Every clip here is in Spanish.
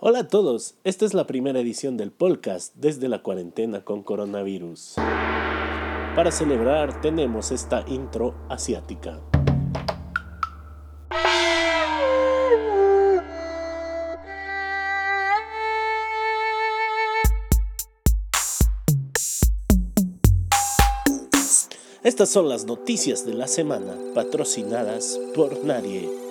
Hola a todos, esta es la primera edición del podcast desde la cuarentena con coronavirus. Para celebrar tenemos esta intro asiática. Estas son las noticias de la semana patrocinadas por nadie.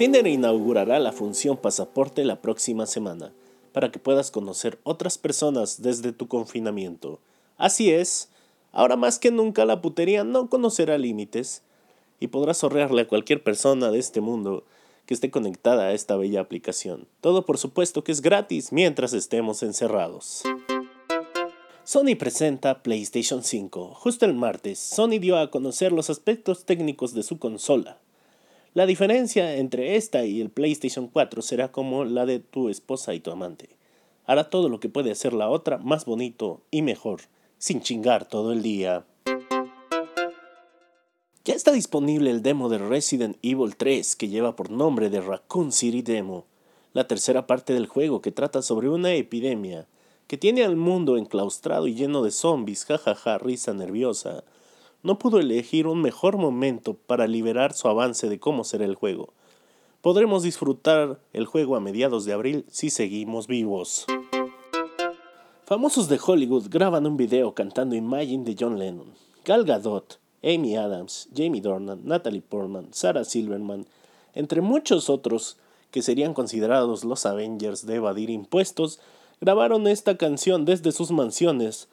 Tinder inaugurará la función pasaporte la próxima semana para que puedas conocer otras personas desde tu confinamiento. Así es, ahora más que nunca la putería no conocerá límites y podrás sorrearle a cualquier persona de este mundo que esté conectada a esta bella aplicación. Todo por supuesto que es gratis mientras estemos encerrados. Sony presenta PlayStation 5. Justo el martes, Sony dio a conocer los aspectos técnicos de su consola. La diferencia entre esta y el PlayStation 4 será como la de tu esposa y tu amante. Hará todo lo que puede hacer la otra más bonito y mejor, sin chingar todo el día. Ya está disponible el demo de Resident Evil 3 que lleva por nombre de Raccoon City Demo, la tercera parte del juego que trata sobre una epidemia que tiene al mundo enclaustrado y lleno de zombies, jajaja, risa nerviosa, no pudo elegir un mejor momento para liberar su avance de cómo será el juego. Podremos disfrutar el juego a mediados de abril si seguimos vivos. Famosos de Hollywood graban un video cantando Imagine de John Lennon. Gal Gadot, Amy Adams, Jamie Dornan, Natalie Portman, Sarah Silverman, entre muchos otros que serían considerados los Avengers de evadir impuestos, grabaron esta canción desde sus mansiones,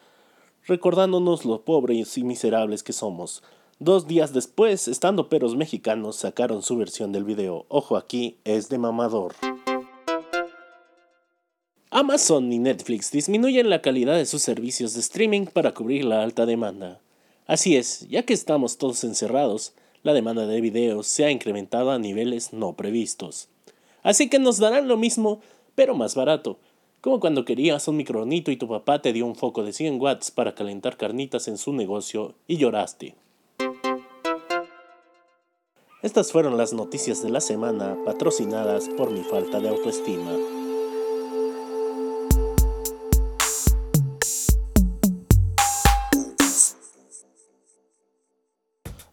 recordándonos lo pobres y miserables que somos. Dos días después, estando peros mexicanos sacaron su versión del video. Ojo aquí, es de mamador. Amazon y Netflix disminuyen la calidad de sus servicios de streaming para cubrir la alta demanda. Así es, ya que estamos todos encerrados, la demanda de videos se ha incrementado a niveles no previstos. Así que nos darán lo mismo, pero más barato, como cuando querías un micronito y tu papá te dio un foco de 100 watts para calentar carnitas en su negocio y lloraste. Estas fueron las noticias de la semana patrocinadas por mi falta de autoestima.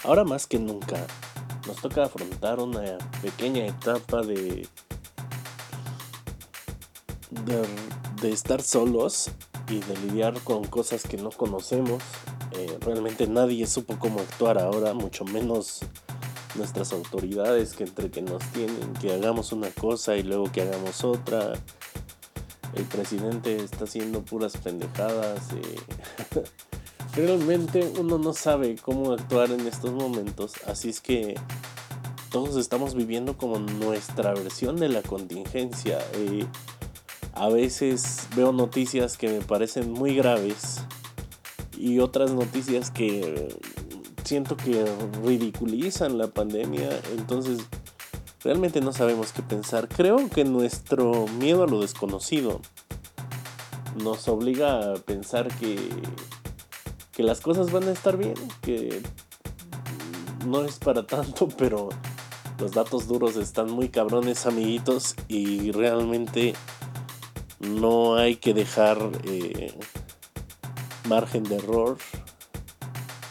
Ahora más que nunca, nos toca afrontar una pequeña etapa de de, estar solos y de lidiar con cosas que no conocemos. Eh, realmente nadie supo cómo actuar ahora, mucho menos nuestras autoridades que entre que nos tienen que hagamos una cosa y luego que hagamos otra. El presidente está haciendo puras pendejadas. Eh. Realmente uno no sabe cómo actuar en estos momentos, así es que todos estamos viviendo como nuestra versión de la contingencia. Eh, a veces veo noticias que me parecen muy graves y otras noticias que siento que ridiculizan la pandemia, entonces realmente no sabemos qué pensar. Creo que nuestro miedo a lo desconocido nos obliga a pensar que, que las cosas van a estar bien, que no es para tanto, pero los datos duros están muy cabrones, amiguitos, y realmente no hay que dejar eh, margen de error.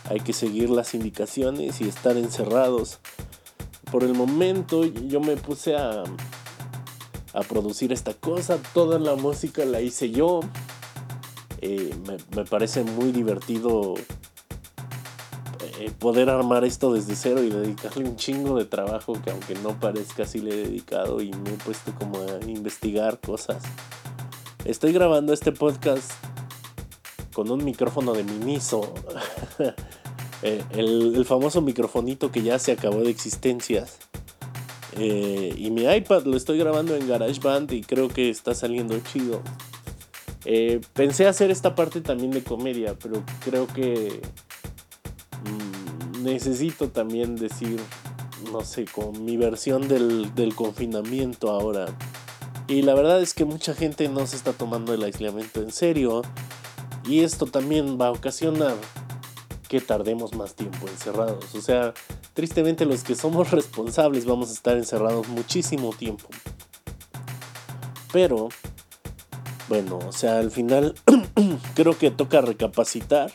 Hay que seguir las indicaciones y estar encerrados. Por el momento yo me puse a, a producir esta cosa. Toda la música la hice yo. Eh, me, parece muy divertido eh, poder armar esto desde cero y dedicarle un chingo de trabajo que aunque no parezca así le he dedicado y me he puesto como a investigar cosas. Estoy grabando este podcast con un micrófono de Miniso. Eh, el, famoso microfonito que ya se acabó de existencias. Eh, y mi iPad lo estoy grabando en GarageBand y creo que está saliendo chido. Eh, pensé hacer esta parte también de comedia, pero creo que mm, necesito también decir, no sé, con mi versión del confinamiento ahora. Y la verdad es que mucha gente no se está tomando el aislamiento en serio. Y esto también va a ocasionar que tardemos más tiempo encerrados. O sea, tristemente los que somos responsables vamos a estar encerrados muchísimo tiempo. Pero, bueno, o sea, al final creo que toca recapacitar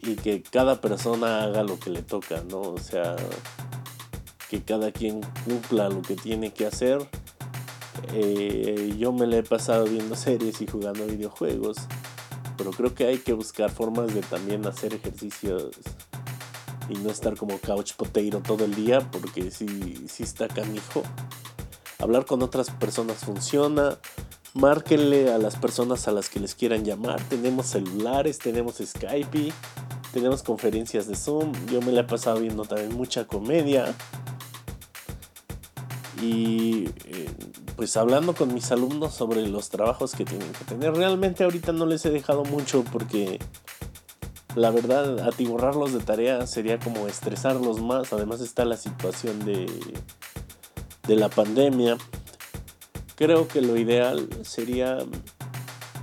y que cada persona haga lo que le toca, ¿no? O sea, que cada quien cumpla lo que tiene que hacer. Eh, yo me le he pasado viendo series y jugando videojuegos, pero creo que hay que buscar formas de también hacer ejercicios y no estar como couch potato todo el día, porque si sí está canijo. Hablar con otras personas funciona. Márquenle a las personas a las que les quieran llamar. Tenemos celulares, tenemos Skype, tenemos conferencias de Zoom. Yo me la he pasado viendo también mucha comedia. Y eh, pues hablando con mis alumnos sobre los trabajos que tienen que tener. Realmente ahorita no les he dejado mucho porque la verdad atiborrarlos de tareas sería como estresarlos más. Además está la situación de de la pandemia, creo que lo ideal sería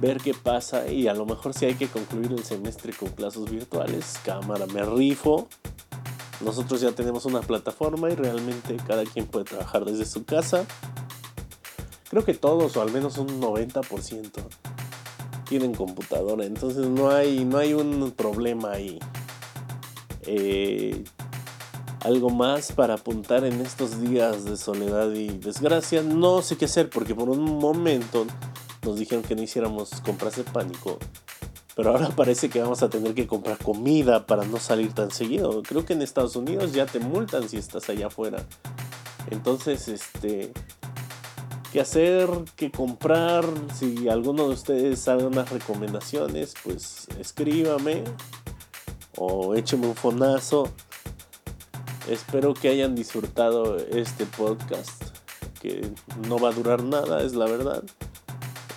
ver qué pasa y a lo mejor si hay que concluir el semestre con clases virtuales, cámara, me rifo. Nosotros ya tenemos una plataforma y realmente cada quien puede trabajar desde su casa. Creo que todos, o al menos un 90%, tienen computadora. Entonces no hay, no hay un problema ahí. Eh, algo más para apuntar en estos días de soledad y desgracia. No sé qué hacer porque por un momento nos dijeron que no hiciéramos compras de pánico. Pero ahora parece que vamos a tener que comprar comida para no salir tan seguido. Creo que en Estados Unidos ya te multan si estás allá afuera. Entonces, este, ¿qué hacer? ¿Qué comprar? Si alguno de ustedes sabe unas recomendaciones, pues escríbame o écheme un fonazo. Espero que hayan disfrutado este podcast, que no va a durar nada, es la verdad.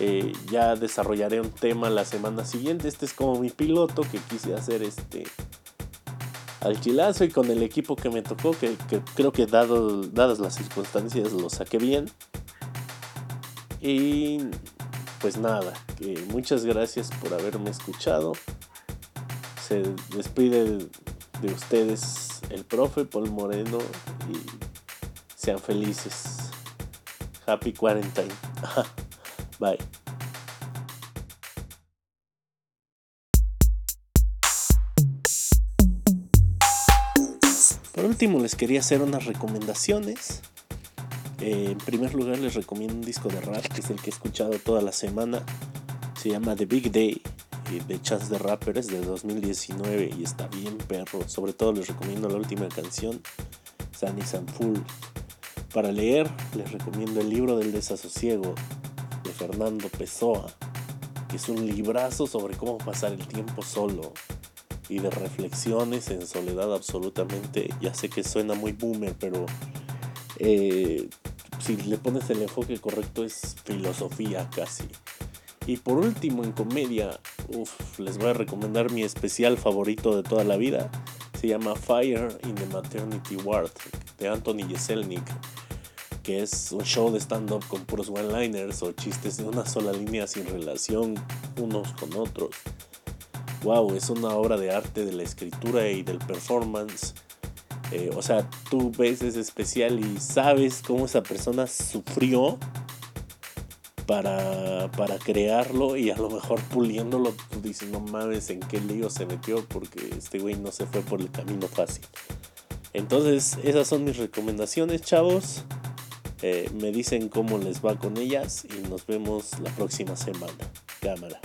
Eh, ya desarrollaré un tema la semana siguiente. Este es como mi piloto que quise hacer este al chilazo y con el equipo que me tocó, que, creo que dado, dadas las circunstancias lo saqué bien. Y pues nada, que muchas gracias por haberme escuchado. Se despide de ustedes el profe Paul Moreno y sean felices. Happy quarantine. Bye. Por último les quería hacer unas recomendaciones. Eh, en primer lugar les recomiendo un disco de rap que es el que he escuchado toda la semana. Se llama The Big Day de Chance de Rappers de 2019 y está bien perro. Sobre todo les recomiendo la última canción, Sunny San Full. Para leer les recomiendo el libro del desasosiego de Fernando Pessoa, que es un librazo sobre cómo pasar el tiempo solo y de reflexiones en soledad absolutamente. Ya sé que suena muy boomer, pero eh, si le pones el enfoque correcto es filosofía casi. Y por último, en comedia, les voy a recomendar mi especial favorito de toda la vida. Se llama Fire in the Maternity Ward de Anthony Jeselnik, que es un show de stand-up con puros one-liners o chistes de una sola línea sin relación unos con otros. Wow, es una obra de arte de la escritura y del performance. Eh, o sea, tú ves ese especial y sabes cómo esa persona sufrió para, para crearlo y a lo mejor puliéndolo, tú dices, no mames en qué lío se metió porque este güey no se fue por el camino fácil. Entonces, esas son mis recomendaciones, chavos. Eh, me dicen cómo les va con ellas y nos vemos la próxima semana. Cámara.